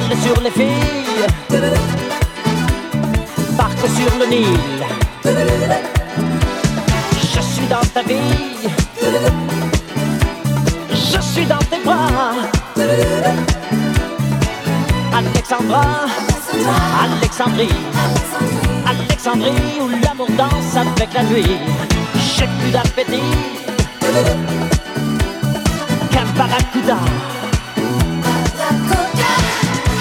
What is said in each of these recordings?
sur les filles, barque sur le Nil. Je suis dans ta vie, je suis dans tes bras. Alexandra, Alexandrie, Alexandrie où l'amour danse avec la nuit. J'ai plus d'appétit qu'un barracuda.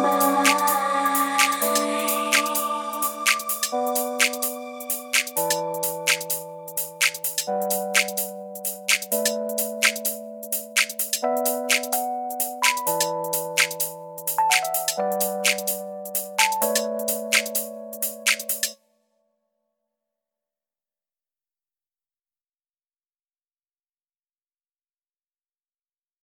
smile.